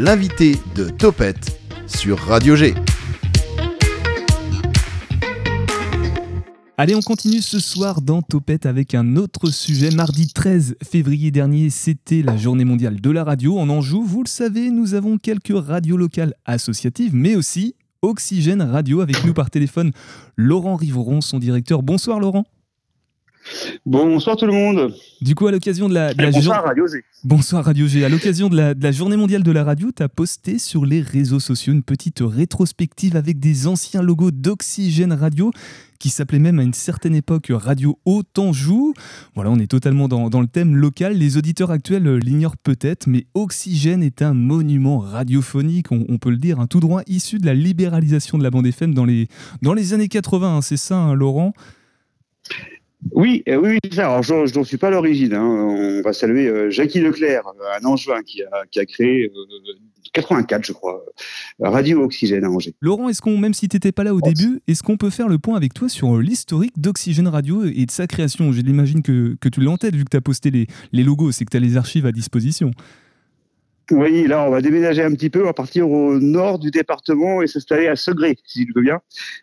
l'invité de Topette sur Radio G. Allez, on continue ce soir dans Topette avec un autre sujet. Mardi 13 février dernier, c'était la journée mondiale de la radio en Anjou. Vous le savez, nous avons quelques radios locales associatives, mais aussi Oxygène Radio avec nous par téléphone. Laurent Riveron, son directeur. Bonsoir Laurent. Bonsoir tout le monde. Du coup, à l'occasion de la, bonsoir Radio G. Bonsoir Radio G. À l'occasion de la, Journée mondiale de la radio, tu as posté sur les réseaux sociaux une petite rétrospective avec des anciens logos d'Oxygène Radio qui s'appelait même à une certaine époque Radio Haut-Anjou. Voilà, on est totalement dans, le thème local. Les auditeurs actuels l'ignorent peut-être, mais Oxygène est un monument radiophonique, on, peut le dire, un tout droit issu de la libéralisation de la bande FM dans les, dans les années 80. Hein, c'est ça, hein, Laurent? Oui, euh, oui, ça. Alors, je n'en suis pas l'origine. Hein. On va saluer euh, Jackie Leclerc, un Angevin qui a, qui a créé 84, euh, je crois, Radio Oxygène à Angers. Laurent, est-ce qu'on, même si tu n'étais pas là au début, est-ce qu'on peut faire le point avec toi sur l'historique d'Oxygène Radio et de sa création? Je l'imagine que, que tu l'as en tête vu que tu as posté les, les logos, c'est que tu as les archives à disposition. Oui, là, on va déménager un petit peu, on va partir au nord du département et s'installer à Segré, si tu veux bien.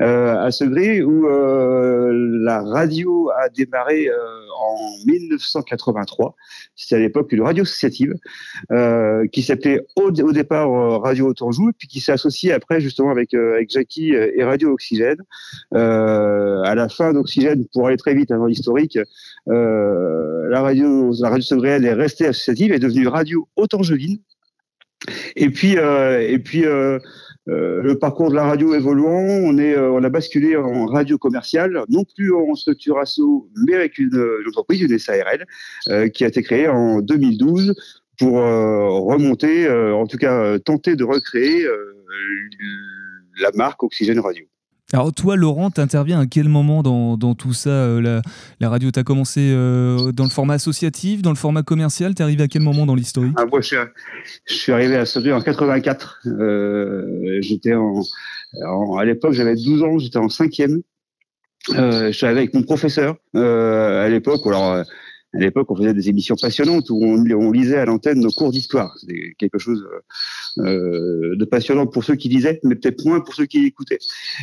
Euh, à Segré, où euh, la radio a démarré euh, en 1983. C'était à l'époque une radio associative qui s'appelait au, départ Radio Autanjou, puis qui s'est associée après justement avec, avec Jackie et Radio Oxygène. à la fin d'Oxygène, pour aller très vite dans l'historique, la radio, la radio Segré est restée associative, est devenue Radio Autanjevine et puis, euh, et puis euh, euh, le parcours de la radio évoluant, on, est, on a basculé en radio commerciale, non plus en structure ASSO, mais avec une, entreprise, une SARL, qui a été créée en 2012 pour remonter, en tout cas tenter de recréer la marque Oxygène Radio. Alors toi, Laurent, tu interviens à quel moment dans, tout ça euh, la, radio, tu as commencé euh, dans le format associatif, dans le format commercial? Tu es arrivé à quel moment dans l'historique? Ah, Moi, je suis, arrivé à ce en 84. Euh, j'étais en, à l'époque, j'avais 12 ans, j'étais en cinquième. Je suis arrivé avec mon professeur à l'époque. Alors, à l'époque, on faisait des émissions passionnantes où on, lisait à l'antenne nos cours d'histoire. C'était quelque chose euh, de passionnant pour ceux qui lisaient, mais peut-être moins pour ceux qui écoutaient.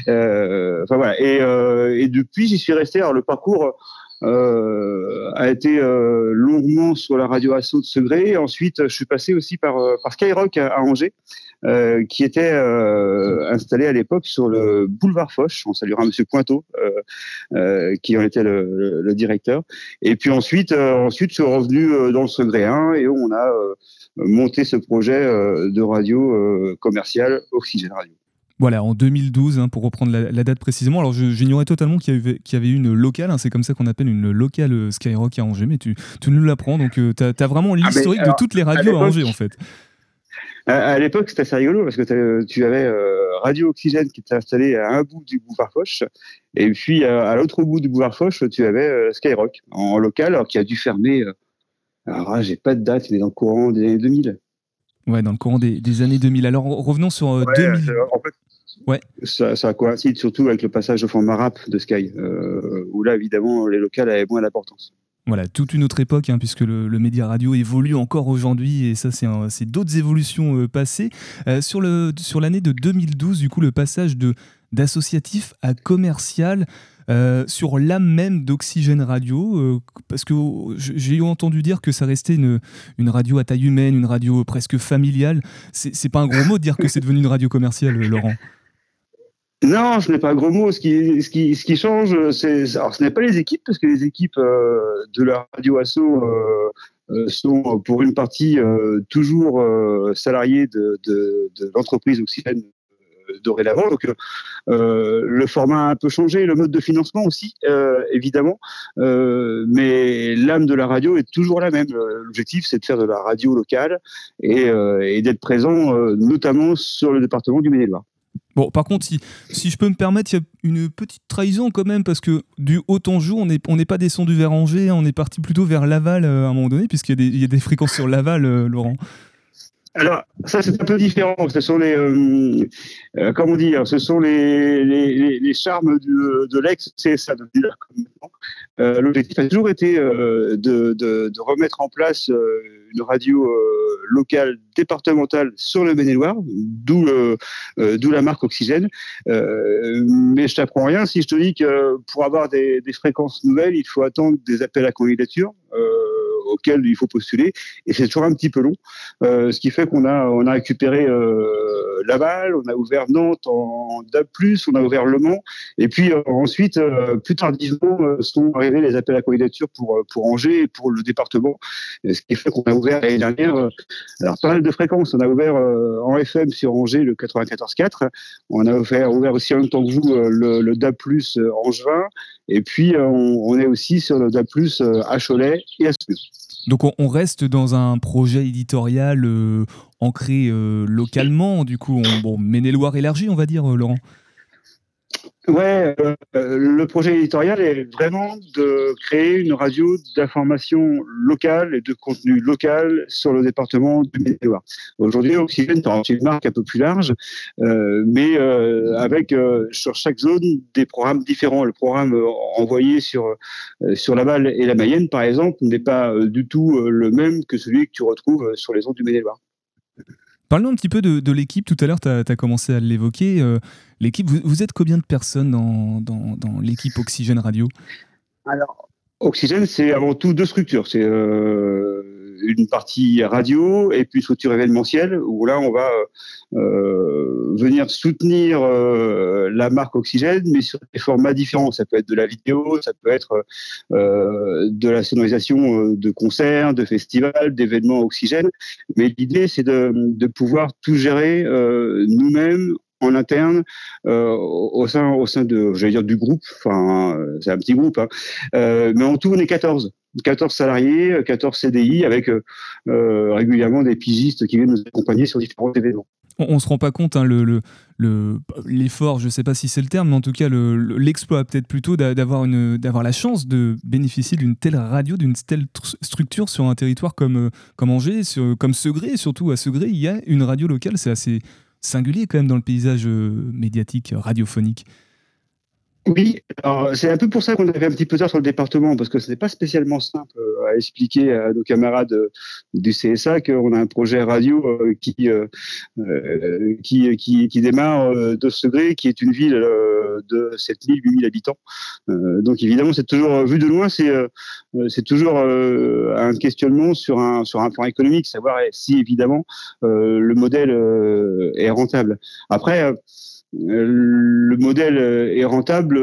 Euh, enfin voilà. Et, euh, et depuis, j'y suis resté. Alors le parcours euh, a été euh, longuement sur la radio Asso de Segré. Ensuite, je suis passé aussi par, euh, par Skyrock à, Angers, euh, qui était installé à l'époque sur le boulevard Foch. On saluera Monsieur Pointeau, qui en était le, le, directeur. Et puis ensuite, ensuite, je suis revenu dans le Segré 1 et on a monté ce projet de radio commerciale Oxygène Radio. Voilà, en 2012, hein, pour reprendre la, date précisément. Alors, j'ignorais totalement qu'il y, y, avait une locale, hein, c'est comme ça qu'on appelle une locale euh, Skyrock à Angers, mais tu, tu nous l'apprends, donc euh, tu as, vraiment ah, l'historique de toutes les radios à, Angers, en fait. À, l'époque, c'était assez rigolo parce que tu avais euh, Radio Oxygène qui était installé à un bout du boulevard Foch, et puis à l'autre bout du boulevard Foch, tu avais Skyrock en local, alors qui a dû fermer. alors, j'ai pas de date, mais dans le courant des années 2000. Ouais, dans le courant des, années 2000. Alors revenons sur 2000. En fait, Ouais. Ça, ça, coïncide surtout avec le passage au format rap de Sky, euh, où là, évidemment, les locales avaient moins d'importance. Voilà, toute une autre époque, hein, puisque le, média radio évolue encore aujourd'hui, et ça, c'est d'autres évolutions euh, passées. Euh, sur l'année de 2012, du coup, le passage d'associatif à commercial, sur l'âme même d'Oxygène Radio, parce que j'ai entendu dire que ça restait une, une, radio à taille humaine, une radio presque familiale. C'est pas un gros mot de dire que c'est devenu une radio commerciale, Laurent non, ce n'est pas un gros mot. Ce qui, ce qui, ce qui change, c'est, alors ce n'est pas les équipes, parce que les équipes euh, de la radio Asso euh, euh, sont pour une partie toujours salariés de, de, de l'entreprise Oxygène dorénavant. Donc le format a un peu changé, le mode de financement aussi, évidemment. mais l'âme de la radio est toujours la même. L'objectif, c'est de faire de la radio locale et, et d'être présent notamment sur le département du Maine-et-Loire. Bon, par contre, si, si je peux me permettre, il y a une petite trahison quand même, parce que du Haut-Anjou, on n'est on pas descendu vers Angers, hein, on est parti plutôt vers Laval euh, à un moment donné, puisqu'il y, y, a des fréquences sur Laval, euh, Laurent. Alors, ça, c'est un peu différent. Ce sont les, euh, euh, comment dire, ce sont les, les, les charmes du, de l'ex-CSA. Euh, L'objectif a toujours été de, de, remettre en place une radio locale départementale sur le Maine-et-Loire, d'où d'où la marque Oxygène. mais je t'apprends rien si je te dis que pour avoir des, des fréquences nouvelles, il faut attendre des appels à candidature auquel il faut postuler, et c'est toujours un petit peu long. Euh, ce qui fait qu'on a, on a récupéré euh, Laval, on a ouvert Nantes en, DAB+, on a ouvert Le Mans, et puis euh, ensuite, euh, plus tardivement, sont arrivés les appels à candidature pour, pour Angers et pour le département, ce qui fait qu'on a ouvert l'année dernière alors pas mal de fréquences. On a ouvert en FM sur Angers le 94.4, on a ouvert, ouvert aussi en même temps que vous le, le DAB+, Angevin, et puis on, est aussi sur le DAB+, à Cholet et à Spur. Donc on, reste dans un projet éditorial euh, ancré euh, localement, du coup, on, bon, élargi, on va dire, euh, Laurent. Ouais, euh, le projet éditorial est vraiment de créer une radio d'information locale et de contenu local sur le département du Maine-et-Loire. Aujourd'hui, Oxygène est une marque un peu plus large, euh, mais euh, avec euh, sur chaque zone des programmes différents. Le programme envoyé sur sur la Balle et la Mayenne, par exemple, n'est pas du tout le même que celui que tu retrouves sur les zones du Maine-et-Loire. Parlons un petit peu de, l'équipe. Tout à l'heure, tu as, commencé à l'évoquer. Euh, l'équipe, vous, êtes combien de personnes dans l'équipe Oxygène Radio? Alors, Oxygène, c'est avant tout deux structures. C'est euh, une partie radio et puis structure événementielle où là on va euh, venir soutenir euh, la marque Oxygène mais sur des formats différents. Ça peut être de la vidéo, ça peut être euh, de la sonorisation euh, de concerts, de festivals, d'événements Oxygène. Mais l'idée c'est de, de, pouvoir tout gérer euh, nous-mêmes en interne euh, au sein au sein de j'allais dire du groupe enfin c'est un petit groupe hein. euh, mais en tout on est 14 14 salariés 14 CDI avec euh, régulièrement des pigistes qui viennent nous accompagner sur différents événements on, on se rend pas compte hein, le, le l'effort, je sais pas si c'est le terme, mais en tout cas l'exploit le, peut-être plutôt d'avoir la chance de bénéficier d'une telle radio, d'une telle structure sur un territoire comme comme Angers, comme Segré, surtout à Segré, il y a une radio locale, c'est assez singulier quand même dans le paysage euh, médiatique radiophonique. Oui, c'est un peu pour ça qu'on avait un petit peu tard sur le département, parce que ce n'est pas spécialement simple euh, à expliquer à nos camarades euh, du CSA qu'on a un projet radio qui, qui, qui, qui, démarre de Segré, qui est une ville de 7000, 8000 habitants. Donc évidemment, c'est toujours, vu de loin, c'est c'est toujours un questionnement sur un, sur un plan économique, savoir si évidemment le modèle est rentable. Après, le modèle est rentable,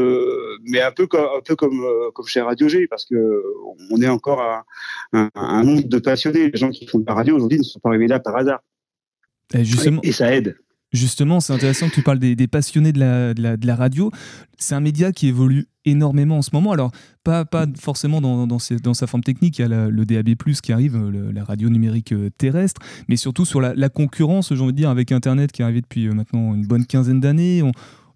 mais un peu comme, un peu comme, comme chez Radio G, parce que on est encore un, monde de passionnés. Les gens qui font de la radio aujourd'hui ne sont pas arrivés là par hasard. Et, justement, et, et ça aide. Justement, c'est intéressant que tu parles des, passionnés de la, radio. C'est un média qui évolue énormément en ce moment. Alors, pas, pas forcément dans, sa forme technique, il y a le DAB, qui arrive, la radio numérique euh, terrestre, mais surtout sur la, concurrence, j'ai envie de dire, avec Internet qui est arrivé depuis euh, maintenant une bonne quinzaine d'années.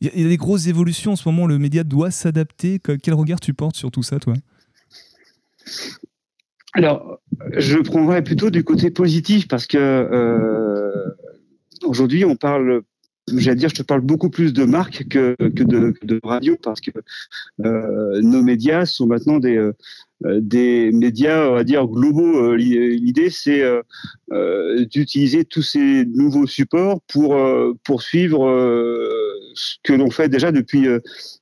Il y, y, a des grosses évolutions en ce moment, le média doit s'adapter. Quel regard tu portes sur tout ça, toi? Alors, je prendrais plutôt du côté positif parce que. Euh Aujourd'hui, on parle j'allais dire, je te parle beaucoup plus de marques que, que, de, de, radio parce que euh, nos médias sont maintenant des, euh, des médias, on va dire, globaux. L'idée, c'est euh, d'utiliser tous ces nouveaux supports pour poursuivre que l'on fait déjà depuis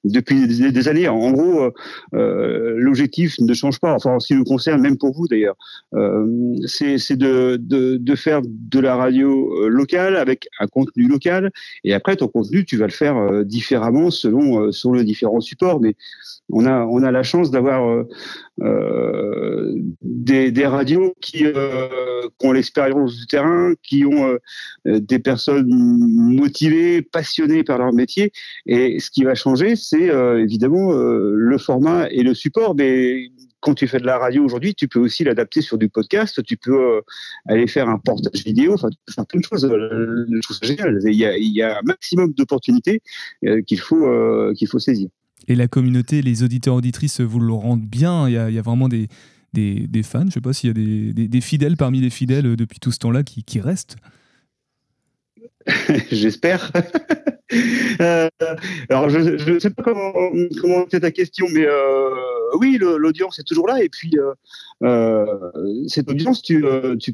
depuis des, années. En gros, euh, l'objectif ne change pas. Enfin, en ce qui nous concerne, même pour vous d'ailleurs, euh, c'est de, de, faire de la radio locale avec un contenu local. Et après, ton contenu, tu vas le faire différemment selon selon les différents supports. Mais on a on a la chance d'avoir euh, des, des, radios qui, euh, ont l'expérience du terrain, qui ont euh, des personnes motivées, passionnées par leur métier. Et ce qui va changer, c'est évidemment le format et le support. Mais quand tu fais de la radio aujourd'hui, tu peux aussi l'adapter sur du podcast, tu peux aller faire un portage vidéo, enfin, faire plein de choses. Il y a, un maximum d'opportunités qu'il faut, qu'il faut saisir et la communauté, les auditeurs auditrices vous le rendent bien. Il y a, vraiment des, fans. Je sais pas s'il y a des, fidèles parmi les fidèles depuis tout ce temps-là qui restent. J'espère. Euh, alors, je ne sais pas comment, comment ta question, mais euh, oui, l'audience est toujours là. Et puis, euh, cette audience, tu,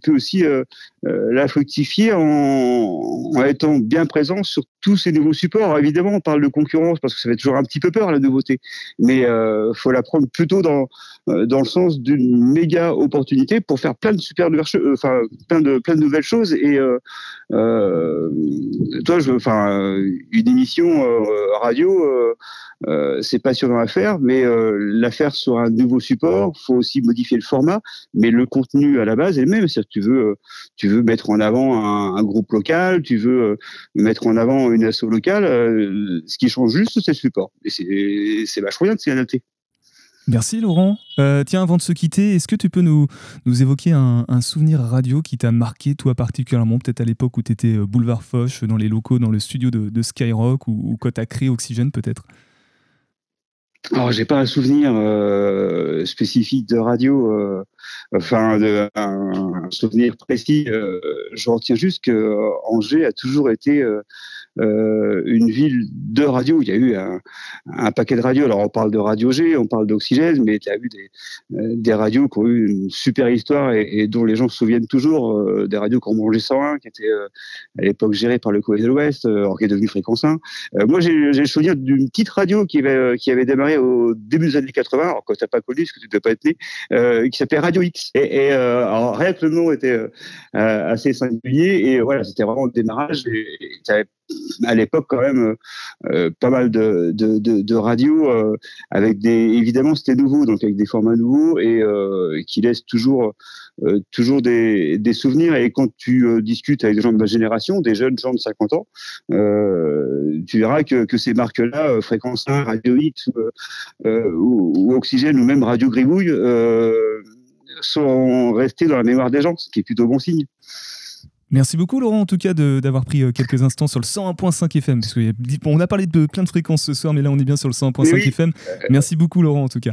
peux aussi la fructifier en, étant bien présent tous ces nouveaux supports. Évidemment, on parle de concurrence parce que ça fait toujours un petit peu peur, la nouveauté. Mais il faut la prendre plutôt dans, dans le sens d'une méga opportunité pour faire plein de super nouvelles choses. Et toi, je, enfin, une émission euh, radio, euh, euh, c'est passionnant à faire, mais la faire sur un nouveau support, faut aussi modifier le format, mais le contenu à la base est le même. cest tu veux, tu veux mettre en avant un, groupe local, tu veux mettre en avant une asso locale. ce qui change juste, c'est le support. Et c'est vachement bien de s'y adapter. Merci Laurent. Euh, tiens, avant de se quitter, est-ce que tu peux nous, nous évoquer un, souvenir radio qui t'a marqué, toi particulièrement, peut-être à l'époque où tu étais euh, boulevard Foch, dans les locaux, dans le studio de, Skyrock, ou, quand tu as créé Oxygène peut-être? Alors, j'ai pas un souvenir euh, spécifique de radio, enfin de, un, souvenir précis. je retiens juste que Angers a toujours été euh, une ville de radio. Il y a eu un, paquet de radios. Alors on parle de Radio G, on parle d'Oxygène, mais il y a eu des, euh, radios qui ont eu une super histoire et, dont les gens se souviennent toujours. Euh, des radios comme Angers 101, qui était à l'époque gérée par le Corée de l'Ouest, qui est devenu Fréquence 1. moi, j'ai le souvenir d'une petite radio qui avait, qui avait démarré au début des années 80, alors quand t'as pas connu, parce que tu devais pas être né, qui s'appelait Radio X. Et, et que le nom était assez singulier, et voilà, c'était vraiment le démarrage. Et, et à l'époque quand même euh, pas mal de, radios euh, avec des évidemment c'était nouveau donc avec des formats nouveaux et euh, qui laissent toujours toujours des, des, souvenirs. Et quand tu discutes avec des gens de ma génération des jeunes gens de 50 ans tu verras que, que ces marques là Fréquence 1 Radio Hit ou, ou, Oxygène ou même Radio Gribouille sont restés dans la mémoire des gens ce qui est plutôt bon signe Merci beaucoup Laurent en tout cas d'avoir pris euh, quelques instants sur le 101.5 FM. Parce on a parlé de plein de fréquences ce soir, mais là on est bien sur le 101.5 FM. Merci beaucoup Laurent en tout cas.